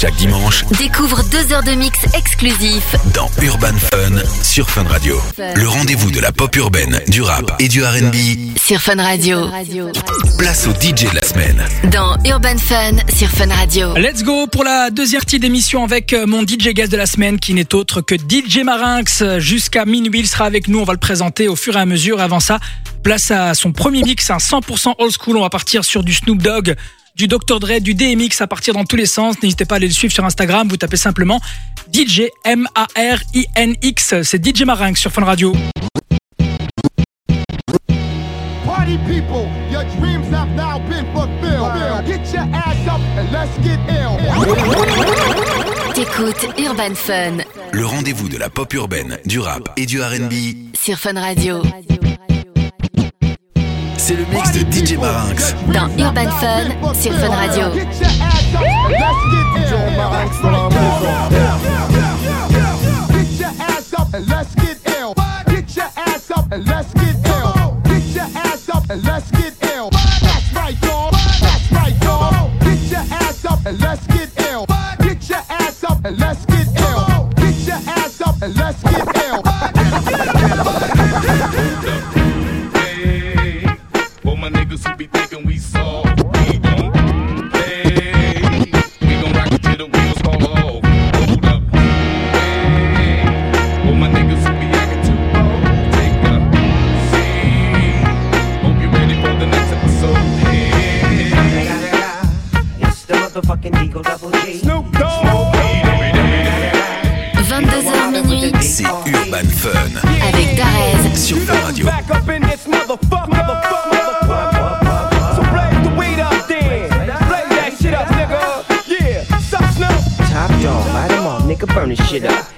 Chaque dimanche, Découvre deux heures de mix exclusif. dans Urban Fun sur Fun Radio. Le rendez-vous de la pop urbaine, du rap et du RB. Sur Fun Radio. Place au DJ de la semaine. Dans Urban Fun sur Fun Radio. Let's go pour la deuxième partie d'émission avec euh, mon DJ guest de la semaine qui n'est autre que DJ Marinx. Jusqu'à minuit, il sera avec nous. On va le présenter au fur et à mesure. Avant ça, place à son premier mix, un 100% old school. On va partir sur du Snoop Dogg, du Dr. Dre, du DMX à partir dans tous les sens. N'hésitez pas à aller le suivre sur Instagram. Vous tapez simplement DJ M-A-R-I-N-X. C'est DJ Marinx sur Fun Radio. Party people, your dreams have now been fulfilled. Get your ass up and let's get ill. T'écoutes Urban Fun Le rendez-vous de la pop urbaine, du rap et du RB. sur Fun Radio. C'est le mix de DJ Marinx. Dans Urban Fun sur Fun Radio. Let's get ill. Get your ass up and let's get ill. Get your ass up and let's get ill. Get your ass up and let's get ill. That's right, dog. That's right, dog. Get your ass up and let's get ill. Get your ass up and let's get ill. Get your ass up and let's get ill. Motherfucking Eagle Double G. Snoop Dogg. 22h minuit C'est Urban Fun avec Darez. sur Fun Radio. Back up in this motherfucker. So blaze the weed up then. Blaze that shit up, nigga. Yeah, sup, Snoop? Top dog, light 'em off, nigga, burn this shit up.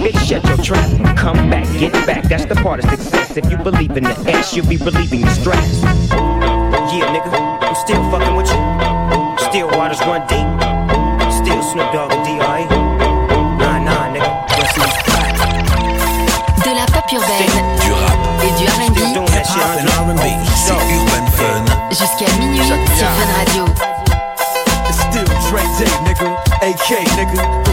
bitch, shut your trap. Come back, get back, that's the part of success. If you believe in the ass, you'll be relieving the stress. Yeah, nigga, I'm still fucking with you. Still waters run deep. Still Snoop Dogg and D.R.E. Nah, nah, nigga. Just see De la pop urbaine Du rap et du Still R&B doing that shit, et huh? C'est Urban Fun jusqu'à minuit sur Fun Radio. It's still Dre Day, nigga. AK, nigga.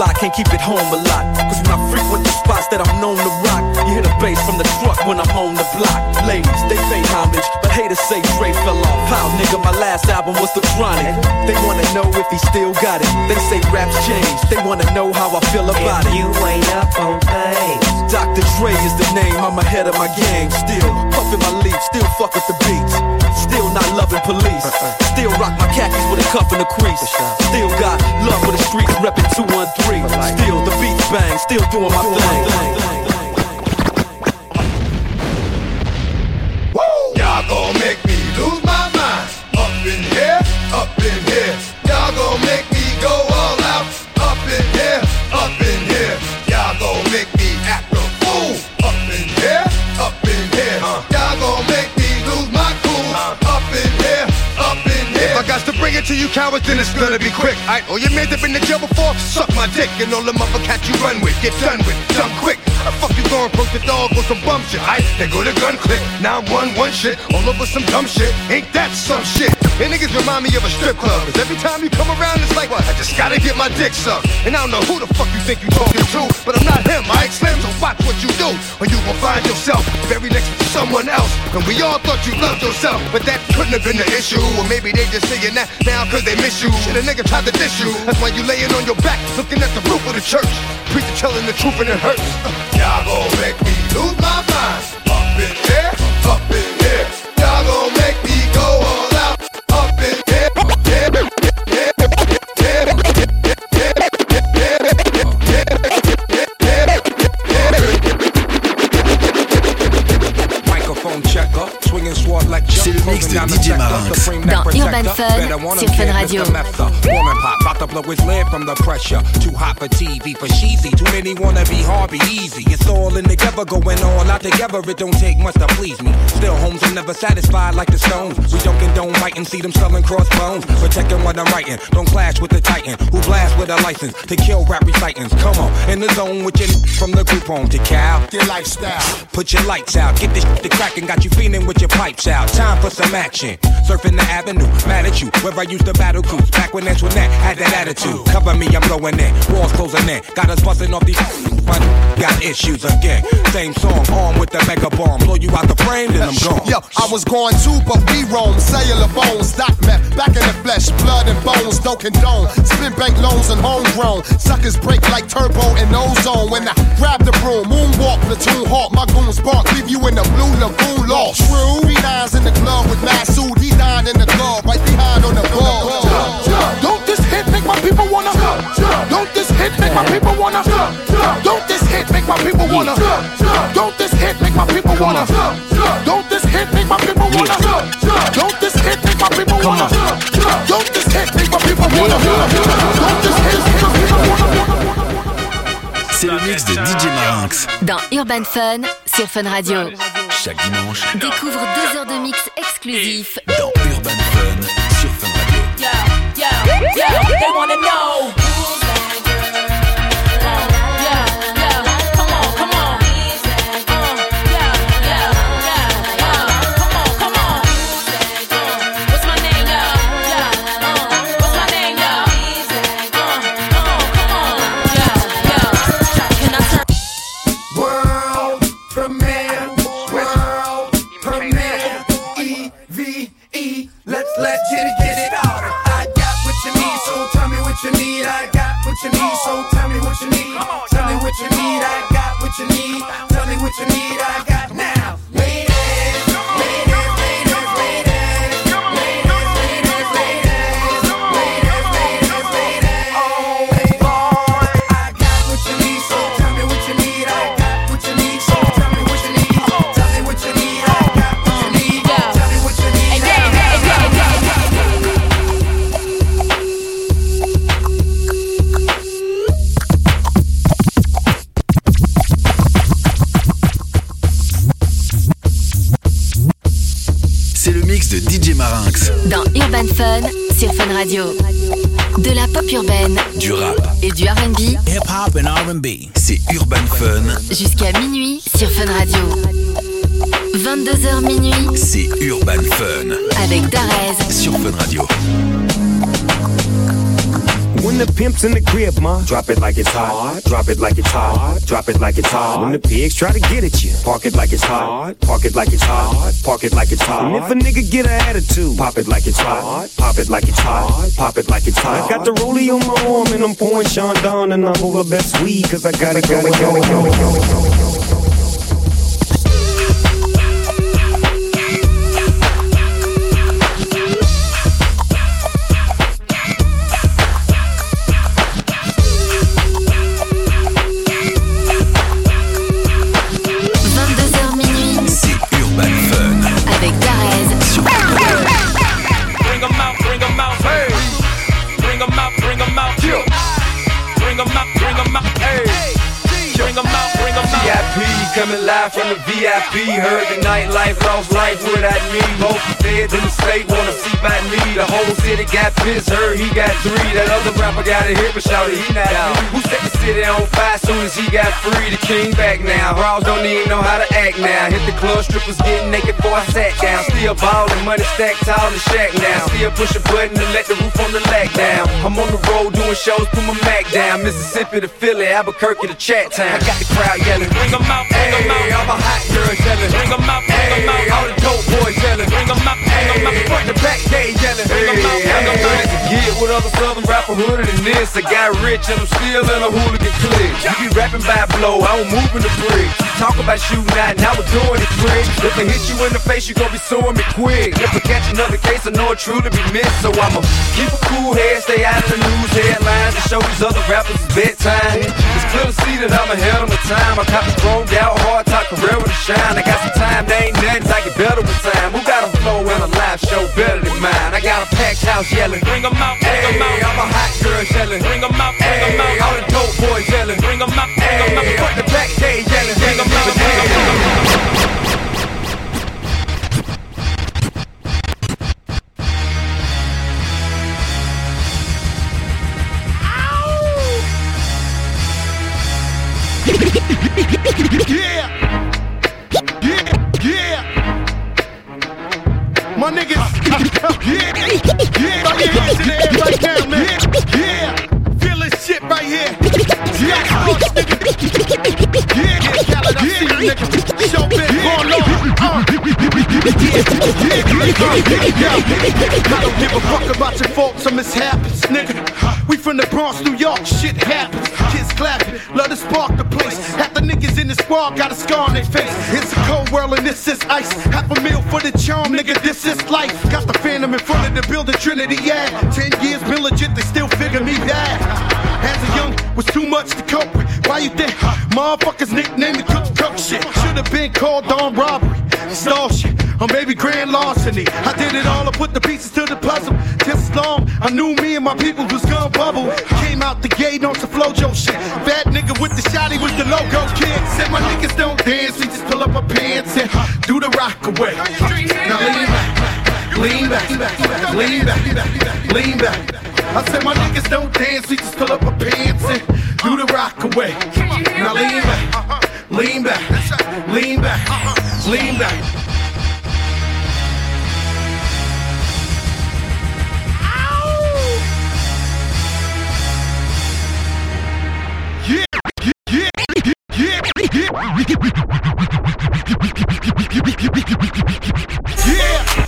Though I've grown a lot, can't keep it home a lot. Cause when I frequent the spots that I'm known to rock, you hear the bass from the truck when I'm on the block. Ladies, they pay homage, but haters say Dre fell off. How, nigga, my last album was The Chronic. They wanna know if he still got it. They say raps changed. They wanna know how I feel about If it. you ain't up on things. Dr. Dre is the name, I'm ahead of my game. Still puffin' my leaf, still fuck with the beats. Still not loving police. Still rock my khakis with a cuff and a crease. Still got love for the streets, reppin' 213. Still the beats bang, still doing my thing. Here, up in here. If I got to bring it to you cowards, then it's gonna be quick. I oh you made have been in jail before? Suck my dick and all the mother cats you run with. Get done with, done quick. The fuck you gonna approach the dog with some bum shit? I they go to gun click. Now I'm one one shit all over some dumb shit. Ain't that some shit? And niggas remind me of a strip club. Cause every time you come around, it's like what? I just gotta get my dick sucked. And I don't know who the fuck you think you talking to, but I'm not him. I slim, so watch what you do, or you gon' find yourself very next to someone else. And we all thought you loved yourself, but that couldn't have been the issue. Or maybe they just saying that now cause they miss you. Shit, a nigga tried to diss you. That's why you laying on your back, looking at the roof of the church. Preacher telling the truth and it hurts. Y'all gon' make me lose my mind. Up in here, up in here. Y'all gon' make me go all out. Up in here, yeah, yeah, yeah, Microphone checker, swinging sword like. C'est le mix de DJ Marinx. To bring that Dans. Urban Fun wanna sur Fun kid, Radio. Mr. Mephister. About to blow his lid from the pressure. Too hot for TV, for cheesy. Too many wanna be hard, be easy. It's all in together, going all out together. It don't take much to please me. Still, homes are never satisfied like the stones. We don't condone writing, see them selling crossbones. Protecting what I'm writing. Don't clash with the titan who blast with a license to kill rap recitants. Come on, in the zone with your from the group home to Cal. Your lifestyle. Put your lights out, get this shit to crackin', got you feeling with your pipes out. Time for some action. Surfing the avenue, mad at you. Where I used to battle cruise, back when Antoinette had that attitude. Cover me, I'm blowing in. Walls closing in. Got us busting off these. My got issues again. Same song, armed with the mega bomb. Blow you out the frame, then I'm gone. Yo, I was going too, but we roam. Cellular bones, doc meth, back in the flesh, blood and bones, don't condone. Spin bank loans and homegrown. Suckers break like turbo and ozone. When I grab the broom, moonwalk, platoon hawk, my goons bark, leave you in the blue lagoon lost. True, B9's in the club with Masood, hit make my people wanna? Don't this hit make my people wanna? Don't this hit make my people wanna? Don't this hit make my people wanna? Don't this hit make my people wanna? Don't this hit make my people wanna? Don't this hit make my people wanna? C'est le mix de DJ Marinx. Dans Urban Fun sur Fun Radio. Chaque dimanche Découvre deux heures de mix exclusif. dans Urban Fun sur Fun Radio. Urban Fun sur Fun Radio. De la pop urbaine Du rap, et du RB Hip hop and R&B. c'est Urban Fun, jusqu'à minuit sur Fun Radio. 22h minuit c'est Urban Fun avec Darez. sur Fun Radio. When the pimp's in the crib, ma, drop it like it's hot. Drop it like it's hot. Drop it like it's hot. When the pigs try to get at you, park it like it's hot. Park it like it's hot. Park it like it's hot. And if a nigga get an attitude, pop it like it's hot. Pop it like it's hot. Pop it like it's hot. I got the rollie on my arm and I'm pouring Sean down and I'm over best weed cause I gotta go, gotta go, go, go. h live from the VIP. Heard the nightlife, lost life without me. Most feds in the state wanna see by me. The whole city got pissed, heard he got three. That other rapper got a hit, but shouted he not out. Who set the city on fire soon as he got free? The king back now. Raws don't even know how to act now. Hit the club, strippers getting naked before I sat down. Still ballin', money stacked tall in the shack now. Still push a button to let the roof on the lag down. I'm on the road doing shows, put my Mac down. Mississippi to Philly, Albuquerque to Chat Town. I got the crowd yelling, Bring 'em out, bring 'em Hey, out. I'm a hot girl yelling. Bring 'em out, bring 'em Hey, out. all the dope boys yelling. Bring 'em out, bring 'em out. Front to back, they yelling. Bring 'em out, bring 'em out. Get with other southern rapper hooded than this. I got rich and I'm still in a hooligan clique. You be rapping by blow, I don't move in the brick. Talk about shooting out, now we're doing it quick. If I hit you in the face, you gon' be suing me quick. If I catch another case, I know it truly be missed. So I'ma keep a cool head, stay out of the news headlines, and show these other rappers it's bedtime. It's clear to see that I'm ahead of my time. I cop shine. I got some time, they ain't nothing, I get better with time. Who got a flow and a live show better than mine? I got a packed house yelling. Bring 'em squad got a scar on their face. It's a cold world and this is ice. Half a meal for the charm, nigga, this is life. Got the phantom in front of the building, Trinity, yeah. Ten years been legit, they still figure me bad. As a young, was too much to cope with. Why you think motherfuckers nicknamed me Cook Cook shit? Should've been called on robbery, stall shit, or maybe grand larceny. I did it all, I put the pieces to the puzzle. Just as long I knew me and my people was gonna bubble. Came out the gate on some flojo with was the logo kid. Said my niggas don't dance, we just pull up our pants and do the rock away. Now lean back, lean back, lean back, lean back. I said my niggas don't dance, we just pull up our pants yeah,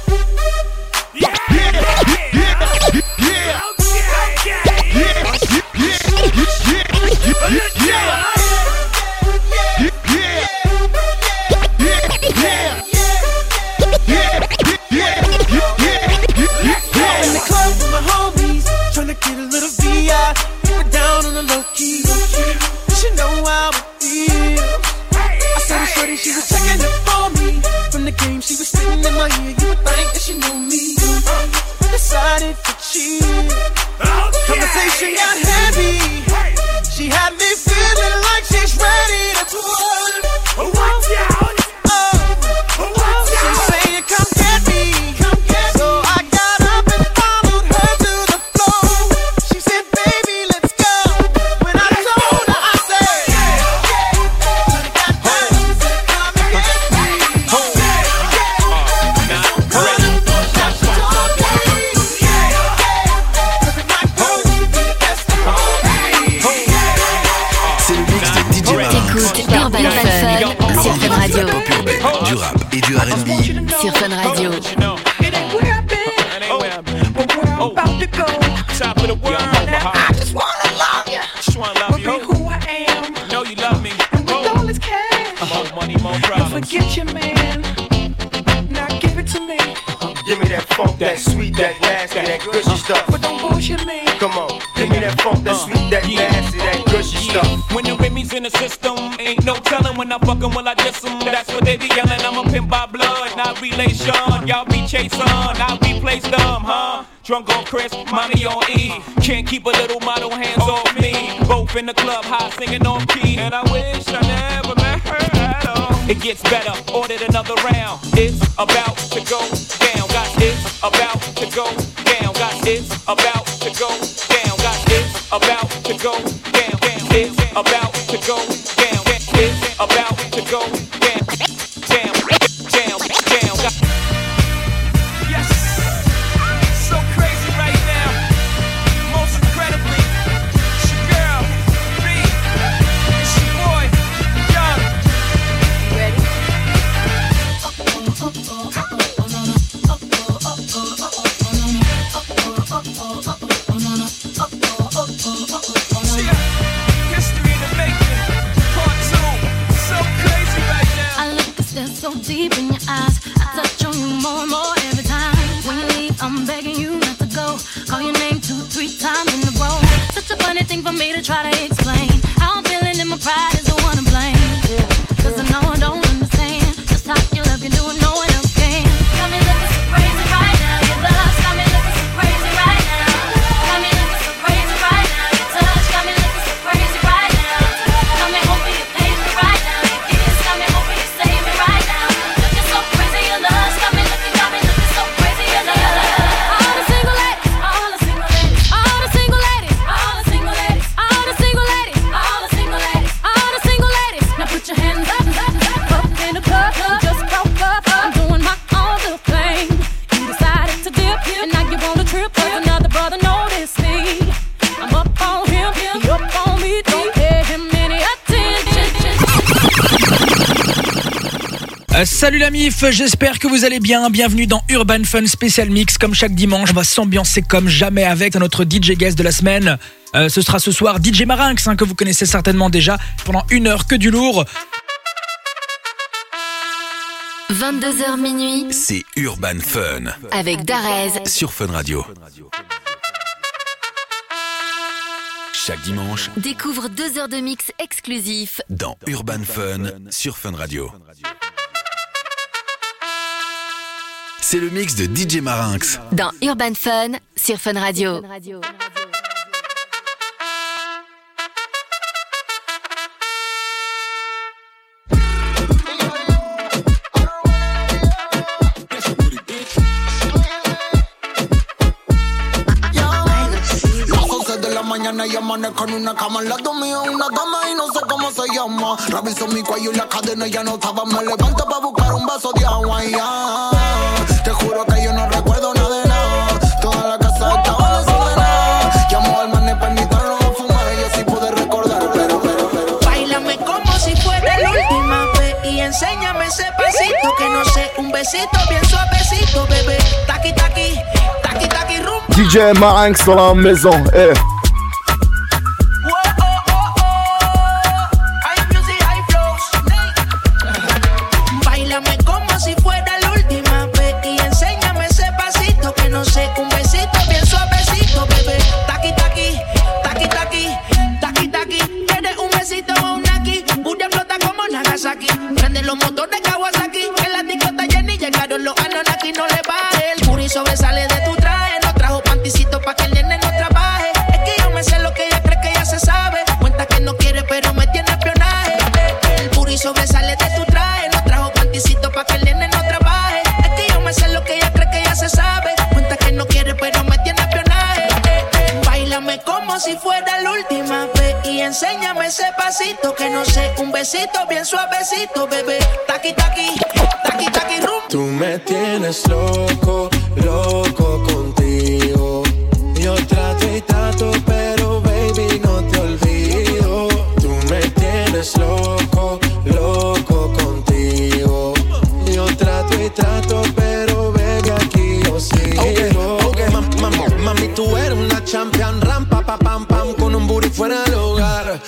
in my ear. You would think that she knew me. Decided to cheat. Oh, Conversation got heavy. R&B. Sur Fun Radio. Oh. Top of the world. I just wanna love you. Just wanna love you. who I am. Know you love me. And with all this cash. More money, more problems. forget your man. Now give it to me. Give me that funk, that sweet, that nasty, that gushy stuff. But don't bullshit me. Come on, give me that funk, that sweet, that nasty, that gushy stuff. When the Remy's in the system, ain't no telling when I fuckin' will I diss 'em. That's what they be yelling. I'm a Y'all be chasing, I replace them, huh? Drunk on Chris, mommy on E. Can't keep a little model hands off me. Both in the club, high singing on key. And I wish I never met her at all. It gets better, ordered another round. It's about to go down. Got it's about to go down. Got it's about to go down. Got it's about to go down. down. It's about salut la MIF, j'espère que vous allez bien. Bienvenue dans Urban Fun Special Mix. Comme chaque dimanche, on va s'ambiancer comme jamais avec notre DJ guest de la semaine. Euh, ce sera ce soir DJ Marinx, hein, que vous connaissez certainement déjà, pendant une heure que du lourd. 22h minuit C'est Urban Fun avec Darez. sur Fun Radio. Chaque dimanche Découvre deux heures de mix exclusif dans Urban Fun sur Fun Radio. C'est le mix de DJ Marinx. dans Urban Fun sur Fun Radio. 11 de la mañana y amanezco en una cama al lado mío una dama y no sé cómo se llama Reviso mi cuello y la cadena ya no estaba Me levanto para buscar un vaso de agua y ya Te juro que yo no recuerdo nada de nada Toda la casa estaba desordenada Llamo al man para invitarlo a fumar y yo sí pude recordar Pero, pero, pero Bailame como si fuera la última vez y enséñame ese pasito que no sé, un besito bien suavecito, bebé. Taqui taqui, taqui taqui rum. DJ Marinx dans la maison. Eh. Enséñame ese pasito que no sé, un besito bien suavecito, bebé. Taqui taqui, taqui taqui rum. Tú me tienes loco, loco contigo. Yo trato y trato, pero baby no te olvido. Tú me tienes loco, loco contigo. Yo trato y trato, pero baby aquí yo sigo. Ok, ok, mam- mam- mami, tú eres una champion,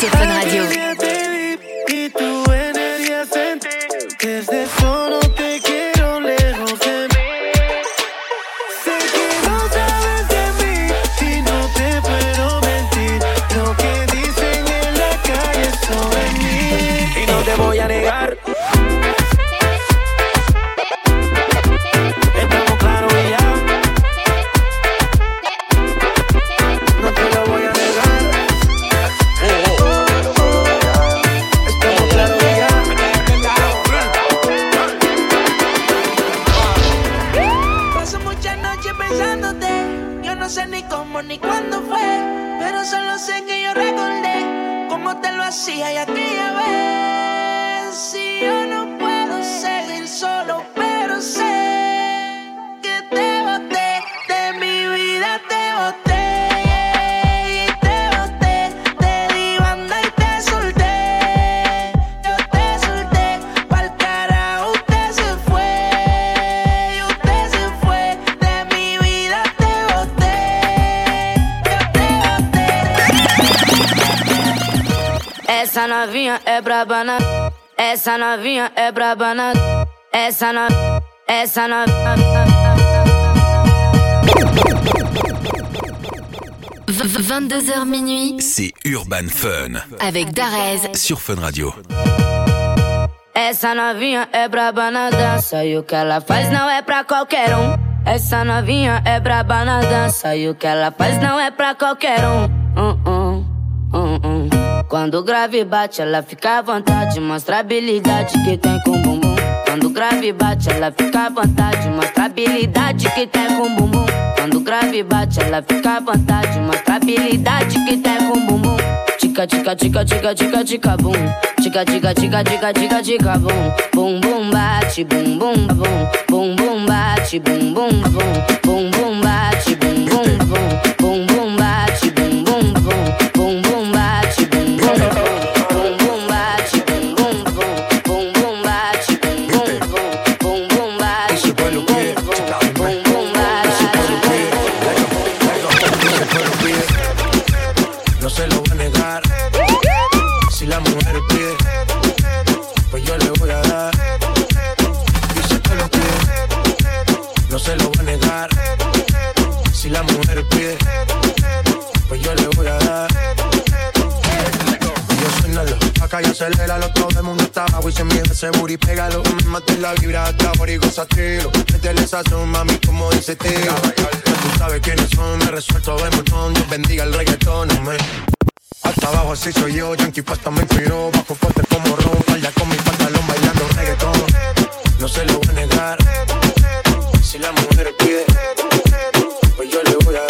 сердце novinha é brabana. Essa novinha é brabana. Essa no... Essa novinha. 22h minuit C'est Urban Fun avec Darez sur Fun Radio. Essa novinha é braba na dança e o que ela faz não é pra qualquer um. Essa novinha é braba na dança e o que ela faz não é pra qualquer um. Quando grave bate, ela fica à vontade, mostra a habilidade que tem com o bumbum. Quando grave bate, ela fica à vontade, mostra a habilidade que tem com o bumbum. Quando grave bate, ela fica à vontade, mostra a habilidade que tem com o bumbum. Tica, tica, tica, tica, tica, tica, bum. Tica, tica, tica, tica, tica, tica, bum. Bum, bum, bate, bum, bum, bum. Bum, bum, bate, bum, bum, bum. Bum, lo voy a negar. Si la mujer pide, pues yo le voy a dar. Dice que lo pide. No se lo voy a negar. Si la mujer pide, pues yo le voy a dar. Y yo suénalo, acá y aceléralo, todo el mundo está abajo y se mide ese booty, pégalo. Mate la vibra hasta por y gozatelo. Métele esa mami, como dice tío. Tú sabes quiénes son, me resuelto de montón. Dios bendiga el reggaetón, amén. Hasta abajo así soy yo, Yankee pasta me inspiró. Bajo fuerte como ron, falla con mi pantalón bailando reggaetón. No se lo voy a negar. Si la mujer pide Pues yo le voy a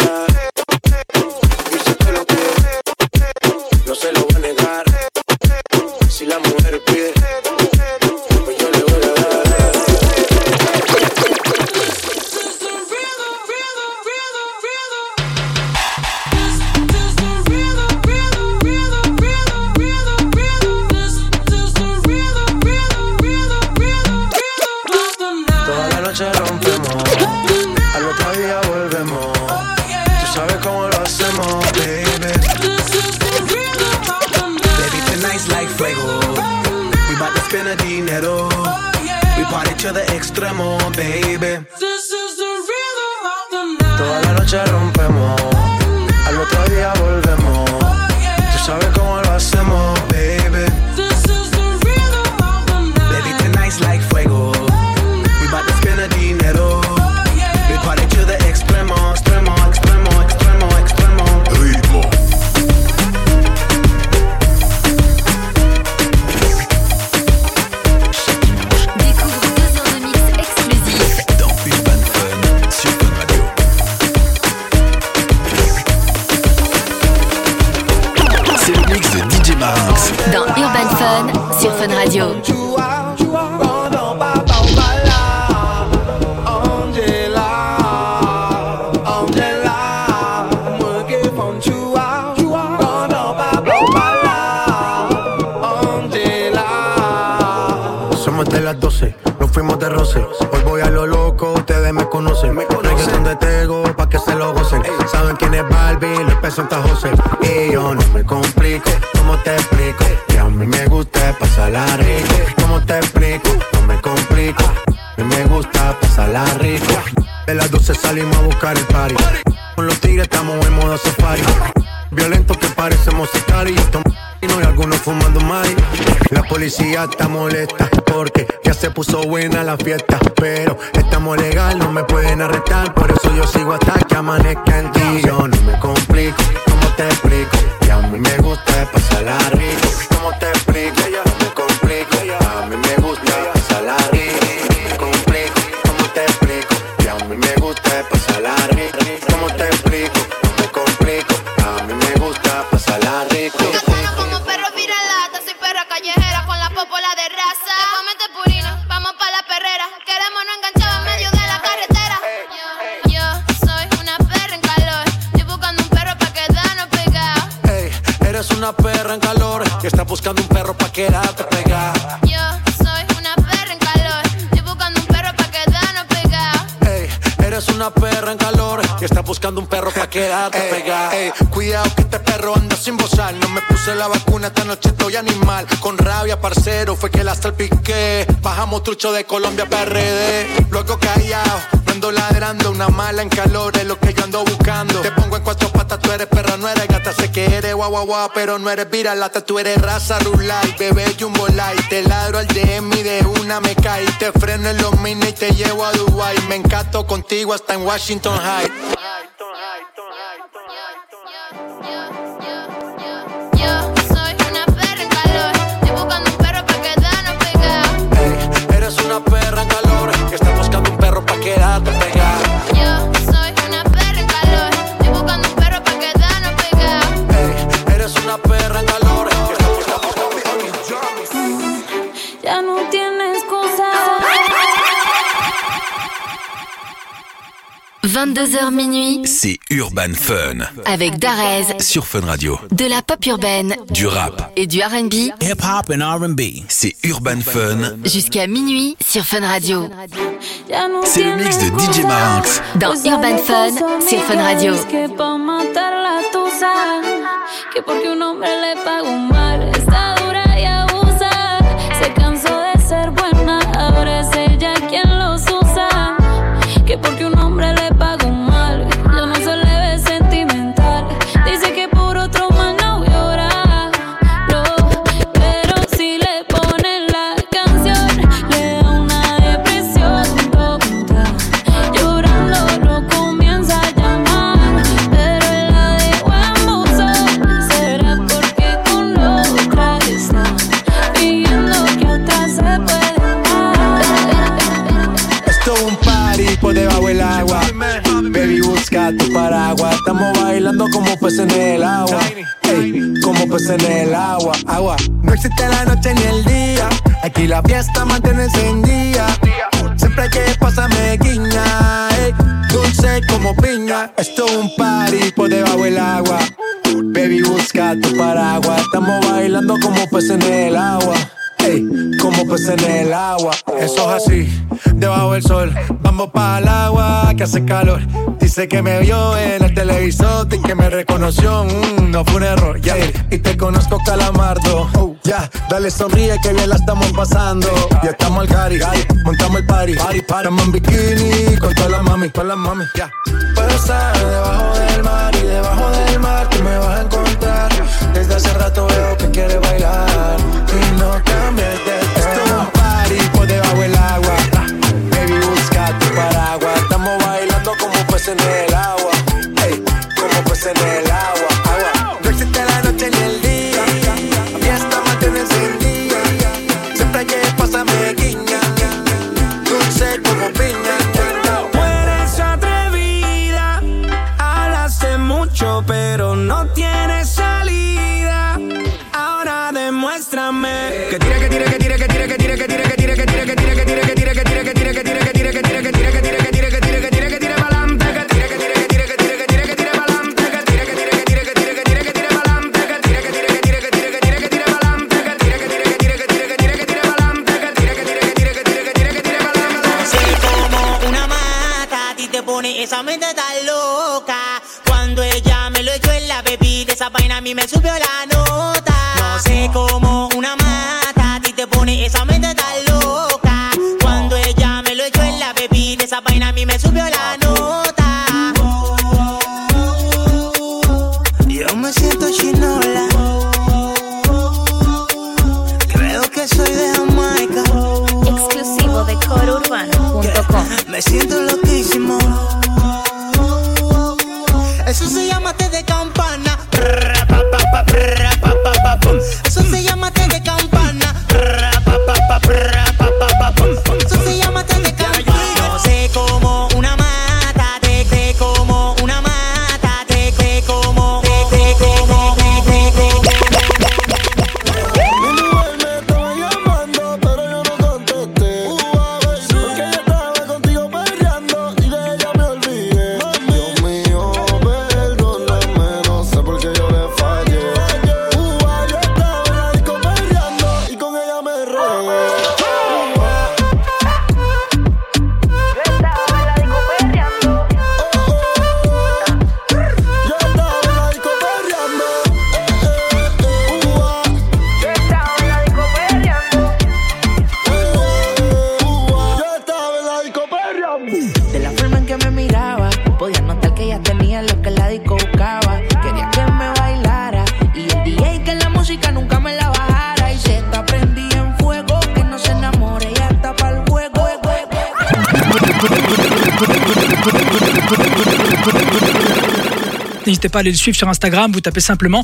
Fun sur Fun Radio. Somos de las 12, nos fuimos de roce. En José. Y yo no me complico, ¿cómo te explico? Que a mí me gusta pasarla rico. ¿Cómo te explico? No me complico. A mí me gusta pasarla rico. De las 12 salimos a buscar el party. Con los tigres estamos en modo safari. Violento que parecemos sicario y algunos fumando mari. La policía está molesta porque ya se puso buena la fiesta. Pero estamos legal, no me pueden arrestar. Por eso yo sigo hasta que amanezca en ti. Yo no me complico, ¿cómo te explico? Que a mí me gusta pasarla rico. ¿Cómo te explico? Buscando un perro pa' quedarte pegada. Yo soy una perra en calor. Estoy buscando un perro pa' quedarnos pegados. Ey, eres una perra en calor y estás buscando un perro pa' quedarte pegada. Ey, cuidado que este perro anda sin bozar. No me puse la vacuna, esta noche estoy animal. Con rabia, parcero, fue que la salpiqué. Bajamos trucho de Colombia PRD. Luego callado, ando ladrando. Una mala en calor es lo que yo ando buscando. Te pongo en cuatro patas, tú eres perra, no eres gata, sé que eres guau guau guau, pero no eres viralata, tú eres raza rulay, bebé jumbo light. Te ladro al DM y de una me cae. Te freno en los mini y te llevo a Dubai. Me encanto contigo hasta en Washington High. 22h minuit C'est Urban Fun avec Darez sur Fun Radio. de la pop urbaine, Du rap, et du R&B hip hop and R&B. C'est Urban Fun jusqu'à minuit sur Fun Radio. C'est le mix de DJ Marinx. Dans Urban Fun sur Fun Radio. Que paraguas. Estamos bailando como peces en el agua. Ey, como peces en el agua. Agua. No existe la noche ni el día. Aquí la fiesta mantiene encendida. Siempre hay que pasarme guiña. ey, dulce como piña. Esto es un party por debajo del agua. Baby, busca tu paraguas. Estamos bailando como peces en el agua. Ey, como peces en el agua. Eso es así, debajo del sol. Vamos para el agua que hace calor. Dice que me vio en el televisor y que me reconoció. Mm, no fue un error, ya. Y te conozco, calamardo. Ya, dale sonríe que bien la estamos pasando. Ya estamos al cari, montamos el party. party. Estamos en bikini con todas las mami, todas las mami. Ya. Puedo estar debajo del mar y debajo del mar tú me vas a encontrar. Desde hace rato veo que quieres bailar y no cambies de paraguas. Estamos bailando como peces en el agua. Ey, como peces en el agua. Me siento loquísimo. Eso se llama té de campana. Eso se llama pas aller le suivre sur Instagram. Vous tapez simplement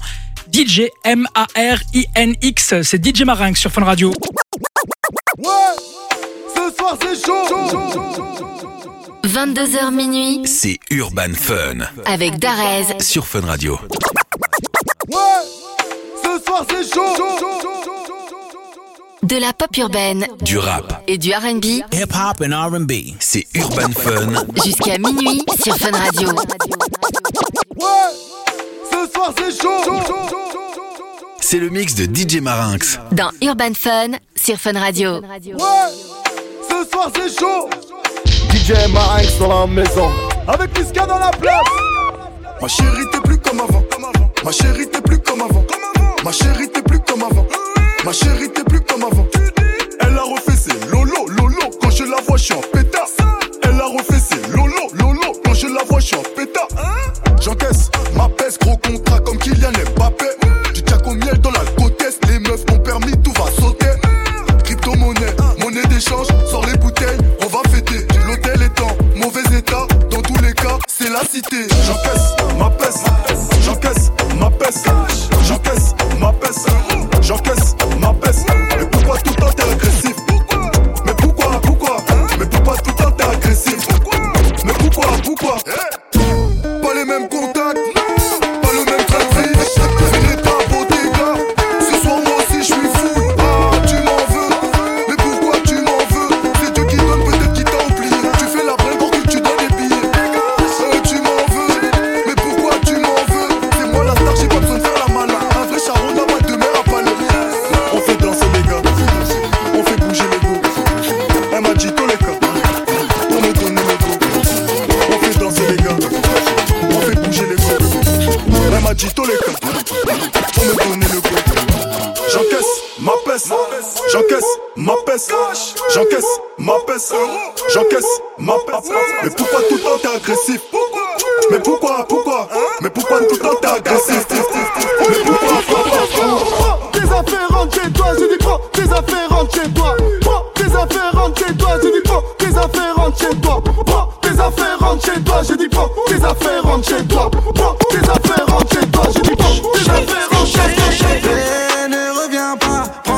DJ M-A-R-I-N-X. C'est DJ Marinx sur Fun Radio. Ouais, ce soir c'est chaud. 22h minuit C'est Urban Fun avec Darez sur Fun Radio. Ouais, ce soir c'est chaud. de la pop urbaine, Du rap, et du R&B hip hop and R&B. C'est Urban Fun jusqu'à minuit sur Fun Radio. C'est le mix de DJ Marinx. Dans Urban Fun sur Fun Radio. Ouais, ce soir c'est chaud. DJ Marinx dans la maison. Avec Niska dans la place. Ma chérie t'es plus comme avant. Ma chérie t'es plus comme avant. Ma chérie t'es plus comme avant. Ma chérie t'es plus comme avant. Elle a refait ses lolo lolo. Quand je la vois, je suis en pétard. Elle a refait ses lolo lolo. Quand je la vois, je suis en pétard. Cité.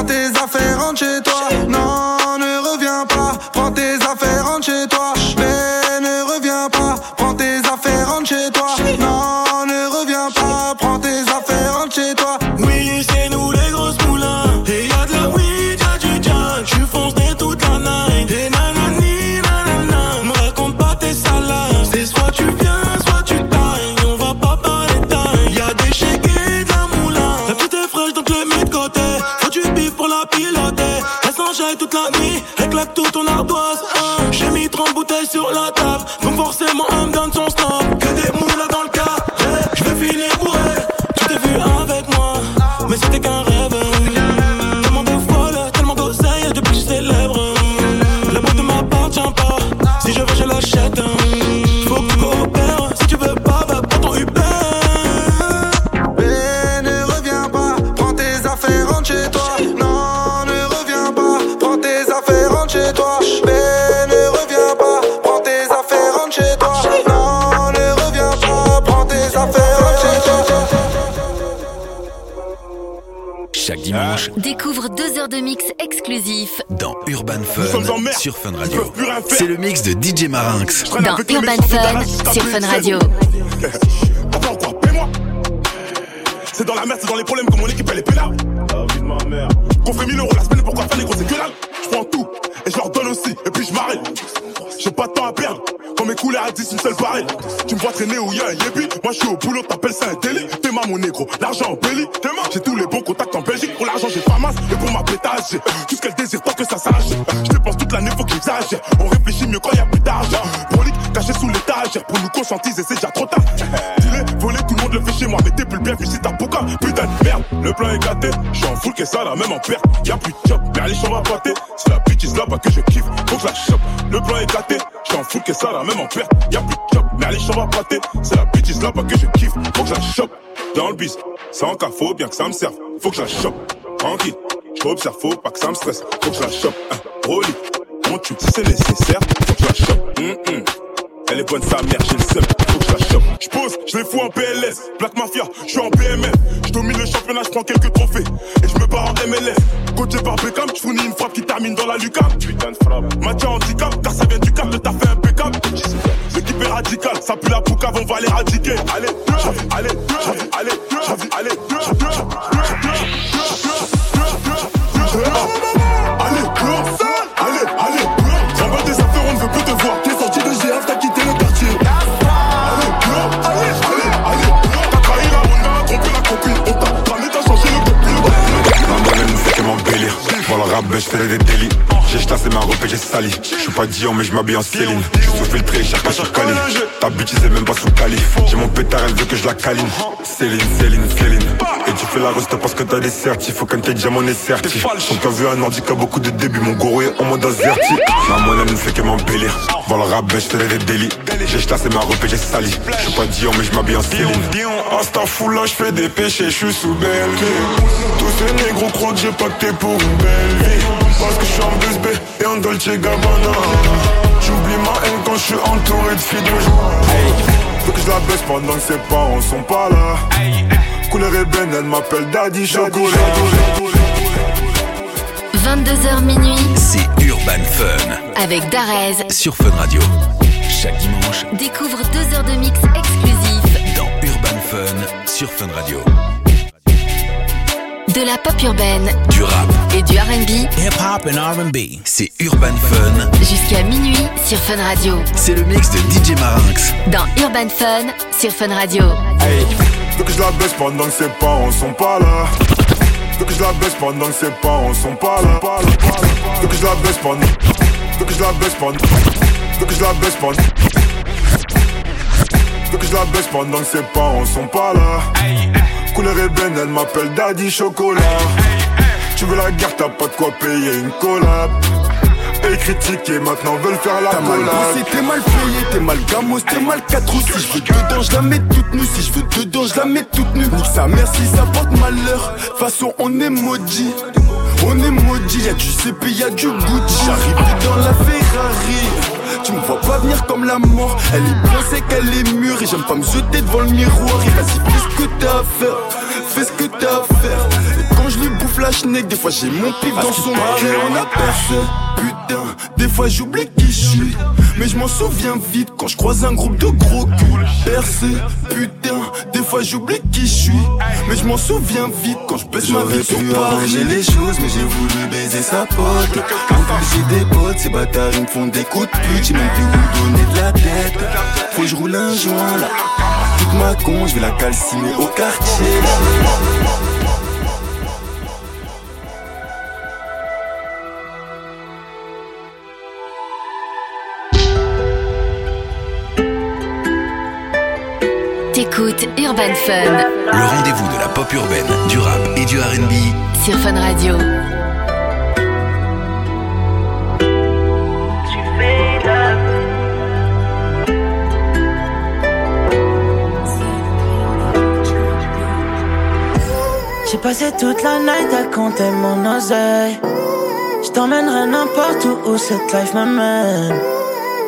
this pull a top. Urban Fun sur Fun Radio. C'est le mix de DJ Marinx. dans Urban Fun sur Fun Radio. Paie-moi C'est dans la merde, c'est dans les problèmes que mon équipe elle est pénale. La vie de ma mère. Qu'on fait 1000 euros la semaine, pourquoi faire les gros, c'est que dalle. Je prends tout et je leur donne aussi, et puis je m'arrête. J'ai pas de temps à perdre. Quand mes couleurs à 10, une seule pareille. Tu me vois traîner où y a un yébi. Moi je suis au boulot, t'appelles ça un délit. T'es ma mon négro, l'argent en belly. J'ai tous les bons contacts en Belgique. Pour l'argent, j'ai pas masse. Et pour ma pétage, j'ai tout ce qu'elle désire que ça sache. Je dépense toute l'année, faut que j'exagère. On réfléchit mieux quand y a plus d'argent. Brolique, caché sous l'étagère. Pour nous conscientiser, c'est déjà trop tard. Dis-le, voler, tout le monde le fait chez moi. Mais t'es plus bien, si t'as boucan. Putain de merde, le plan est gâté. J'suis en full, que ça, la même en perte. Y'a plus de job, mais allez, j'en pâter. C'est la bitch là-bas que je kiffe. Faut que la chope. Le plan est gâté. J'suis en full, que ça, la même en perte. Y'a plus de job, mais allez, j'en pâter. C'est la bitch là-bas que je kiffe. Faut que la chope. Dans le bis, sans cas, faut bien que ça me serve. Faut que la chope. Tranquille, j'observe, faut pas que ça me stresse. Faut que je la chope. Hein, Rolly, mon tube si c'est nécessaire. Faut que je la chope. Elle est bonne sa mère, j'ai le seum. Faut que je la chope. Je pose, je les fous en PLS. Black Mafia, je suis en PMF. Je domine le championnat, je prends quelques trophées. Et je me barre en MLS. Coaché par Beckham, je fournis une frappe qui termine dans la lucarne. Putain de frappe. Mathieu handicap, car ça vient du cap, le taf est impeccable. L'équipe est radicale, ça pue la poucave, on va les radiquer. Allez, j'avais, allez, j'avais, allez, j'avais, allez, Allez, Turn. Ben, je des délits. J'ai chassé ma robe et j'ai sali. Je suis pas Dion, mais je m'habille en Céline. Je suis filtré, cherche sur Cali. Ta bitch, c'est même pas sous Cali. J'ai mon pétard, elle veut que je la câline. Céline, Céline, Céline. Et tu fais la reste parce que t'as des certifs. Faut qu'un tes diamant est certi. Quand t'as vu un a beaucoup de débuts, mon goro est en mode azerti. Ma monnaie ne fait que m'embellir. Pour le rap, ben, je des délits. J'ai chassé ma robe et j'ai sali. Je suis pas Dion, mais je m'habille en Céline. Hasta là, je fais des péchés, je suis sous belle. Tous ces négros croient que j'ai pacté pour une belle vie. Parce que je suis en BSB et en Dolce Gabbana. J'oublie ma haine quand je suis entouré de filles de joie. Faut que je la baisse pendant que ses parents sont pas là. Couleur ébène, elle m'appelle Daddy Chocolat. 22h minuit C'est Urban Fun avec Darez. sur Fun Radio. Chaque dimanche Découvre deux heures de mix exclusif dans Urban Fun sur Fun Radio. De la pop urbaine, Du rap, et du R&B hip hop and R&B. C'est Urban Fun. jusqu'à minuit sur Fun Radio. C'est le mix de DJ Marinx. Dans Urban Fun sur Fun Radio. Hey, faut que je la baisse pendant que ses parents sont pas là. Faut que je la baisse pendant que ses parents sont pas là. Faut que je la baisse pendant. Faut que je la baisse pendant. Faut que je la baisse pendant. Faut que je la baisse pendant que ses parents sont pas là. Couleur ébène, elle m'appelle Daddy Chocolat. Tu veux la guerre, t'as pas de quoi payer une collab. Et critiquer, maintenant veulent faire la T'as mal collab. bossé, t'es mal payé, t'es mal gamos, t'es mal 4 ou Si je veux dedans, je la mets toute nue. Si je veux dedans, je la mets toute nue. Nique sa mère si ça porte malheur. Façon on est maudit. On est maudit, y'a du CP, y'a du Gucci. J'arrive dans la Ferrari Tu me vois pas venir comme la mort. Elle est bien sec, elle est mûre. Et j'aime pas me jeter devant le miroir. Et vas-y, fais ce que t'as à faire. Fais ce que t'as à faire. Et quand je lui bouffe la schneck Des fois j'ai mon pif dans son cœur On a percé. Putain, des fois j'oublie qui je suis Mais je m'en souviens vite quand je croise un groupe de gros culs Percé, putain, des fois j'oublie qui je suis. Mais je m'en souviens vite quand je baisse ma vie sur arranger les choses mais j'ai voulu baiser sa pote. En j'ai des potes, ces bâtards ils me font des coups de pute. J'ai même plus où donner de la tête. Faut que je roule un joint là. Toute ma con, je vais la calciner au quartier T'écoutes Urban Fun Le rendez-vous de la pop urbaine, du rap et du R&B. sur Fun Radio. J'ai passé toute la night à compter mon oseille. Je t'emmènerai n'importe où où cette life m'amène.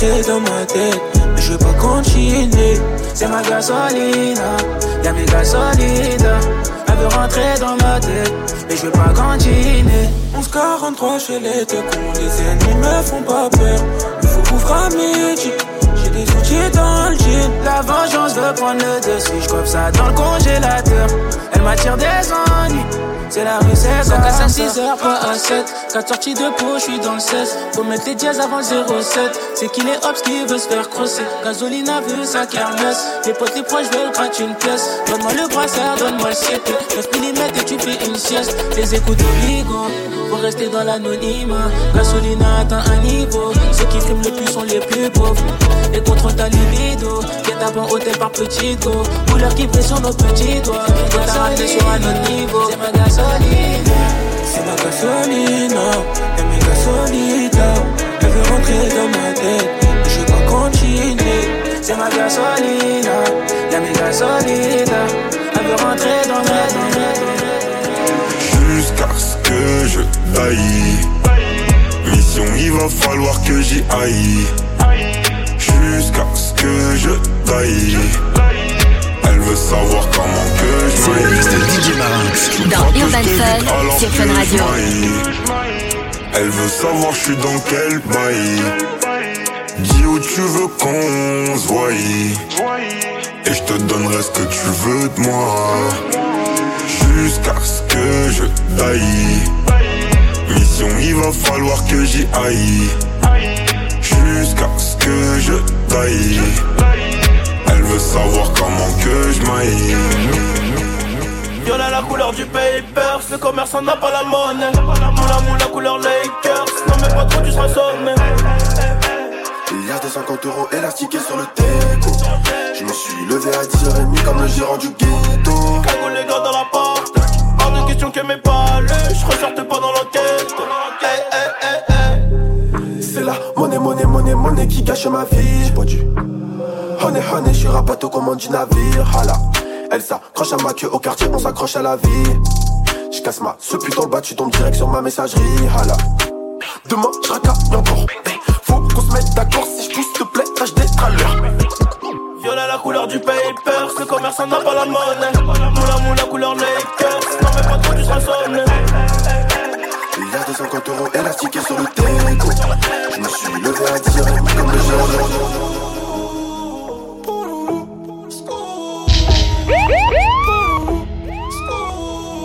Dans ma tête, mais je veux pas continuer. C'est ma gasolina, y'a mes gasolitas. Elle veut rentrer dans ma tête, mais je veux pas continuer. 1143 chez les deux cons, les ennemis me font pas peur. Il faut couvrir à midi, j'ai les outils dans le jean. La vengeance veut prendre le dessus. Je ça dans le congélateur. Elle m'attire des ennuis. C'est la c'est ça. casse à 6h, pas à 7. 4 sorties de peau, je suis dans le 16. Faut mettre les dièses avant le 07. C'est qu'il est hops qui veut se faire crosser. Gasoline a vu sa kermesse. Les potes, les proches veulent gratter une pièce. Donne-moi le brassard, donne-moi le 7. 9 mm et tu fais une sieste. Les écoutes de Ligo. Faut rester dans l'anonymat. Gasoline a atteint un niveau. Ceux qui fument le plus sont les plus pauvres. Et contre ta libido. À bon hôtel par petit go. Couleur qui nos petits doigts. Faut t'arrêter sur un autre niveau. C'est ma C'est ma gasolina, y'a mes gasolina. Elle veut rentrer dans ma tête, je pas continuer. C'est ma gasolina, y'a mes gasolina. Elle veut rentrer dans ma tête. Jusqu'à ce que je taille. Mission, il va falloir que j'y aille. Jusqu'à ce que je taille. Elle veut savoir comment que je C'est le mix de DJ Marinx. Dans Urban Fun sur Fun Radio. Elle veut savoir je suis dans quel bail. Dis où tu veux qu'on se voie. Et je te donnerai ce que tu veux de moi. Jusqu'à ce que je taille. Mission, il va falloir que j'y aille. Jusqu'à ce que je taille. Veut savoir comment que je m'aille. Viola la couleur du papers, le commerçant n'a pas la monnaie. Moula moula couleur Lakers, non mais pas trop tu seras sonné. Il y a des 50 euros élastiqués sur le déco. Je me suis levé à 10h30 comme le gérant du ghetto. Cagoule les gars dans la porte, hors de question que mes balais, je ressorte pas dans l'enquête. Hey, hey, hey, hey. C'est la monnaie, monnaie, monnaie, monnaie qui gâche ma vie. J'ai pas dû. Honey, honey, je suis rapato comme du navire. Hala. Elle s'accroche à ma queue au quartier, on s'accroche à la vie. Je casse ma ce putain bas, tu tombes direct sur ma messagerie. Hala. Demain, je racaille encore. Faut qu'on se mette d'accord si je pousse, te plaît, tâche d'être à l'heure. Viola la couleur du papers, le commerçant n'a pas la monnaie. Moula moula couleur Lakers, non mais pas trop seras sonné. Il y a des 50 euros élastiqués sur le déco. Je me suis levé à 10h30 comme le gérant.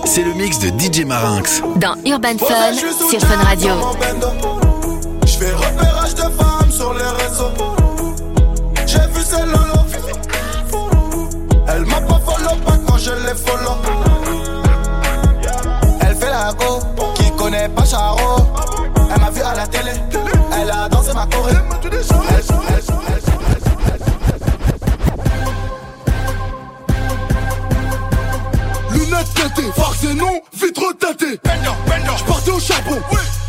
C'est le mix de DJ Marinx. Dans Urban Fun sur Fun Radio. Je fais repérage de femmes sur les réseaux. J'ai vu celle charbon,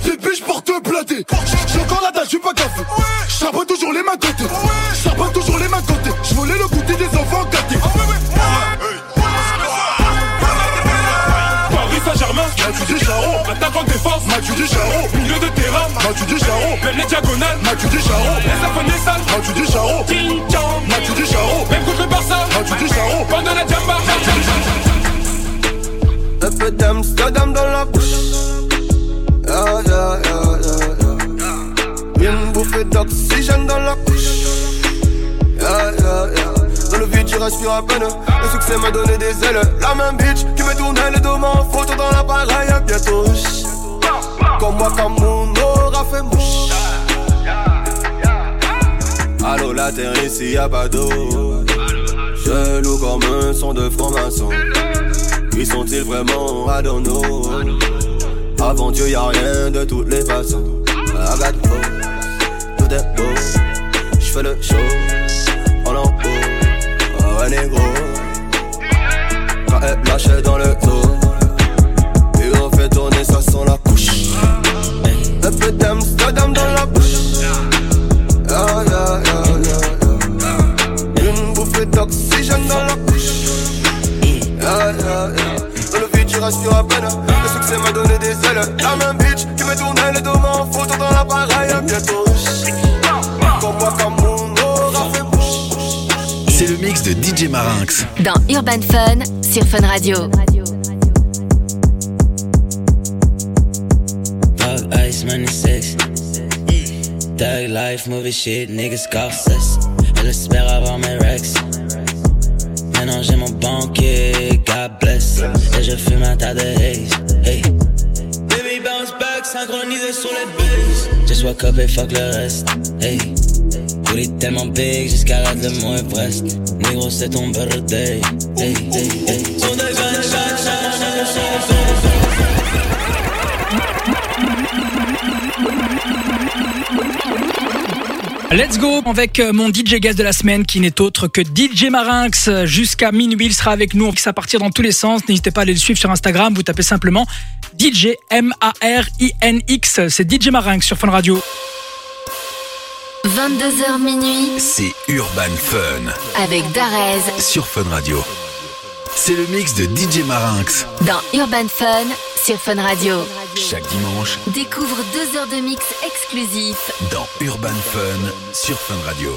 les biches porte platé. J'ai encore la dalle, je suis pas gaffé. Je charbonne toujours les mains côté. Charbonne toujours les mains côté. Je le goûter des enfants gâtés. Paris Saint-Germain, Mathieu Descharo, attaquant défense, Mathieu Descharo, milieu de terrain, Mathieu Descharo, même les diagonales, Mathieu Descharo, les affaires sales, Mathieu Descharo, King Chong, Mathieu Descharo, même contre le Barça, Mathieu Descharo. pendant la jamba, Un peu d'Amsterdam dans la bouche. Bouffée d'oxygène dans la couche. Dans le vide, tu respires à peine. Le succès m'a donné des ailes. La même bitch qui me tournait le dos en photo dans l'appareil. Bientôt, comme moi, comme mon aura fait mouche. Allô, la terre ici, y'a pas d'eau. Je loue comme un son de franc-maçon. Qui sont-ils vraiment know Avant Dieu y'a rien de toutes les façons tout est beau J'fais le show en haut Oh ouais négro Quand elle lâche dans le dos Et on fait tourner ça sans la couche Un peu d'Amsterdam dans la bouche yeah, yeah, yeah, yeah, yeah. Une bouffée d'oxygène dans la couche Yeah, yeah, yeah. Dans le vide, tu respires à peine. Le succès m'a donné des ailes. La même bitch qui me tournait le dos en photo dans l'appareil. mix de DJ Marinx. Dans Urban Fun, sur Fun Radio. Dog, ice, money, sex. Thug life, movie shit, niggas call cesse. Elle espère avoir mes rex. Maintenant j'ai mon banquier, God bless. Et je fume un tas de haze. Hey. Baby bounce back, synchronisé sur les bases. Just wake up et fuck le reste. Hey. Let's go avec euh, mon DJ guest de la semaine qui n'est autre que DJ Marinx. Jusqu'à minuit, il sera avec nous. On Ça partir dans tous les sens. N'hésitez pas à aller le suivre sur Instagram. Vous tapez simplement DJ M-A-R-I-N-X. C'est DJ Marinx sur Fun Radio. 22h minuit, c'est Urban Fun. Avec Darez. Sur Fun Radio. C'est le mix de DJ Marinx. Dans Urban Fun, sur Fun Radio. Chaque dimanche, découvre deux heures de mix exclusifs. Dans Urban Fun, sur Fun Radio.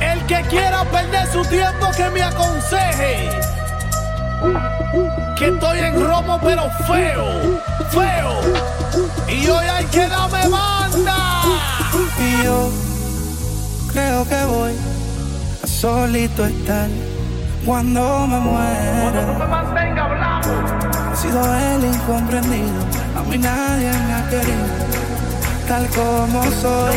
El que quiera perder su tiempo que me aconseje. Que estoy en romo pero feo, feo. Y hoy hay que darme banda. Y yo creo que voy a solito estar cuando me muera. He sido el incomprendido, a mí nadie me ha querido, tal como soy.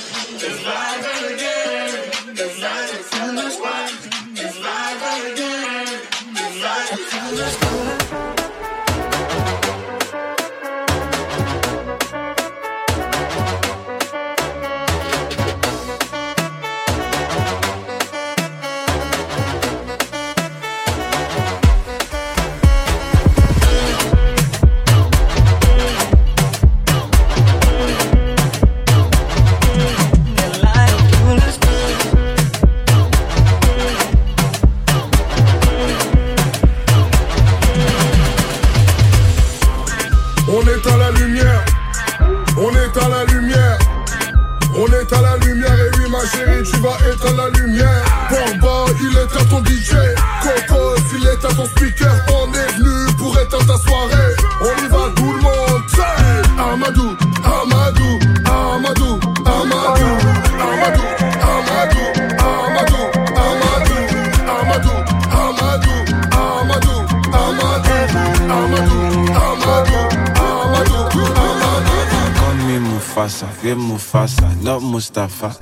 Mufasa, not Mustafa.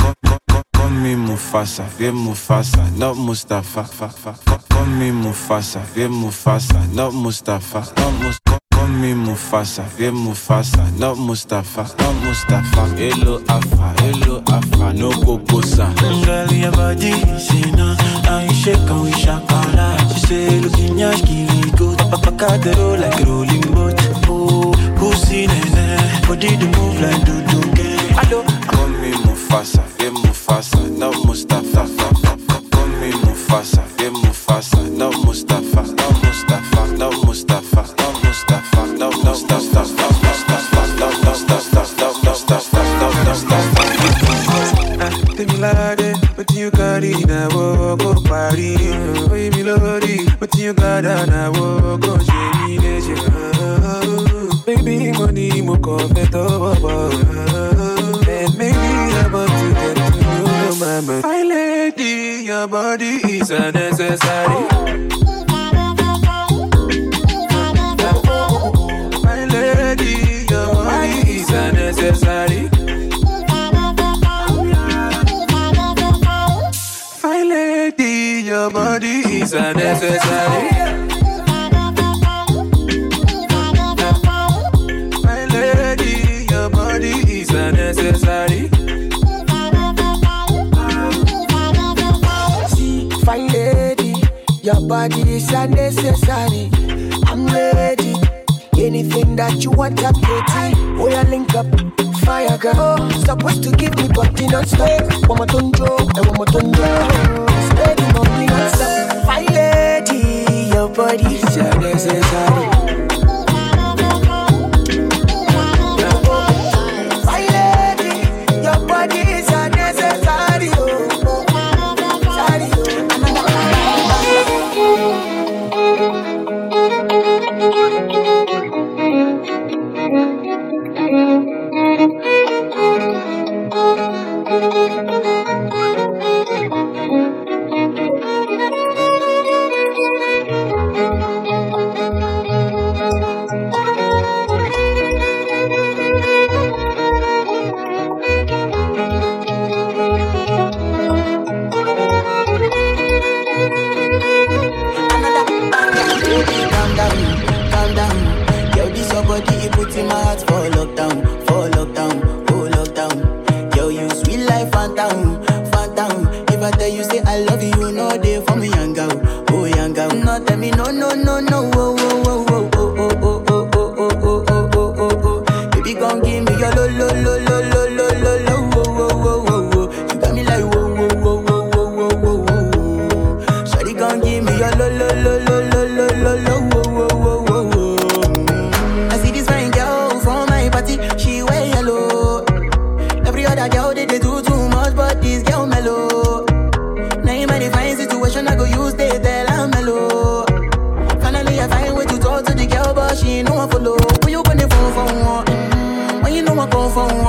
Call, me Mufasa, yeah Mufasa, not Mustafa. Fa, fa, fa. Call me Mufasa, yeah Mufasa, not Mustafa. Not Mus- call, me Mufasa, yeah Mufasa, not Mustafa. Not Mustafa. Hello Afa, hello Afa, no Kokosa. Girl, your body is in How you shake and we shakara She say, looking yash, give me good Papa got the like rolling boat Oh, pussy nene Body to move like do do Allo, comme face. necessary. phone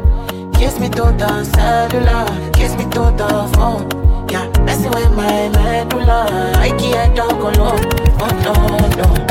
Kiss me to the cellular, kiss me to the phone. Yeah, messing with my medulla. I can't talk alone. Oh no, no.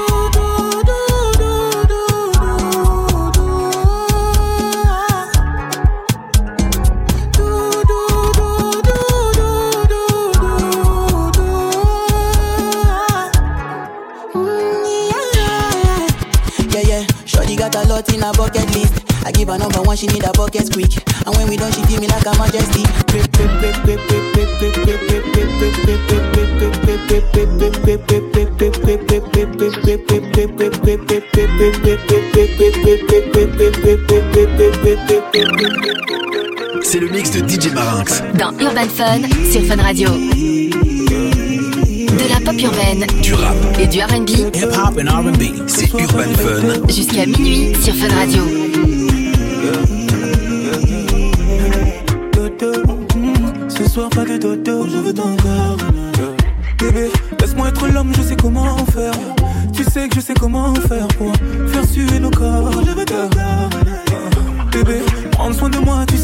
I give her number one, she need a bucket quick. And when we done, she give me like a majesty. C'est le mix de DJ Marinx dans Urban Fun sur Fun Radio. De la pop urbaine, du rap et du R&B. Hip hop and R&B, c'est Urban Fun jusqu'à minuit sur Fun Radio. Ce soir pas de dodo, je veux ton corps Bébé, laisse-moi être l'homme, je sais comment faire Tu sais que je sais comment faire pour faire suer nos corps Je veux ton corps Bébé, prends soin de moi, tu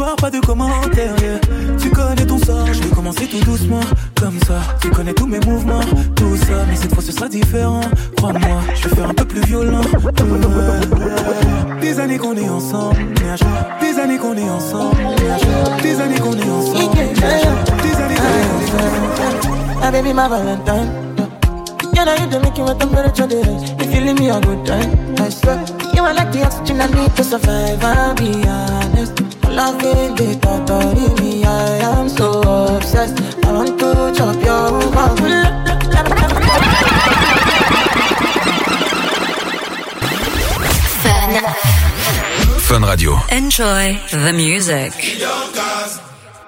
voir, pas de commentaires. yeah. Tu connais ton sort, je vais commencer tout doucement, comme ça. Tu connais tous mes mouvements, tout ça. Mais cette fois ce sera différent, crois-moi. Je vais faire un peu plus violent. Ouais. Des années qu'on est ensemble, des années qu'on est ensemble, des années qu'on est ensemble, des années qu'on est ensemble. My ah, baby, my Valentine. You know you do make you a temperature the rise. If you leave me a good time, I swear. You are like the oxygen I need to survive. I'll be honest. Love in the thought of me. I am so obsessed. I want to chop your heart. Fun Radio. Enjoy the music.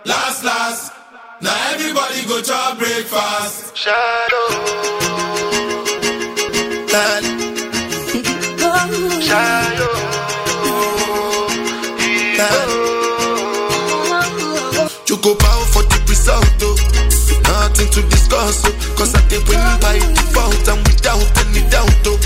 Last, last. Now everybody go to breakfast. Shadow. Shadow. You go bow for the result, oh. Nothing to discuss, oh. Cause I did win by default and without any doubt, oh.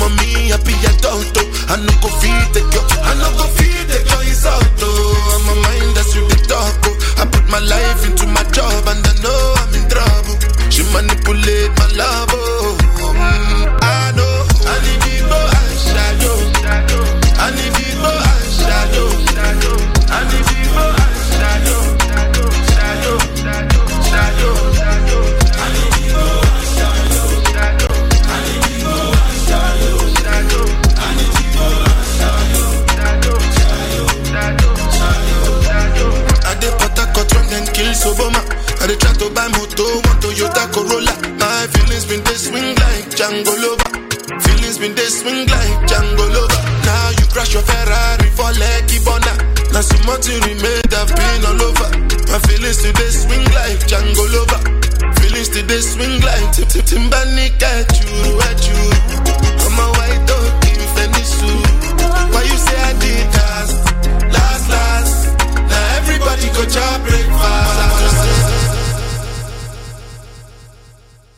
mommy, I be a toto? I ook go feed the jou, I ook go feed the jou is auto. I'm a mind that's you big taco. I put my life into my job and I know I'm in trouble. She manipulate my love, oh. Mm. swing like Django Lover. Now you crash your Ferrari for Lucky Bonner. Now so much you remain, I've been all over. My feelings today swing like Django Lover. Feelings today swing like Tip Tip Timbani catch you, at you. I'm a white dog, you finish you. Why you say I did last, last, last? Now everybody go to breakfast.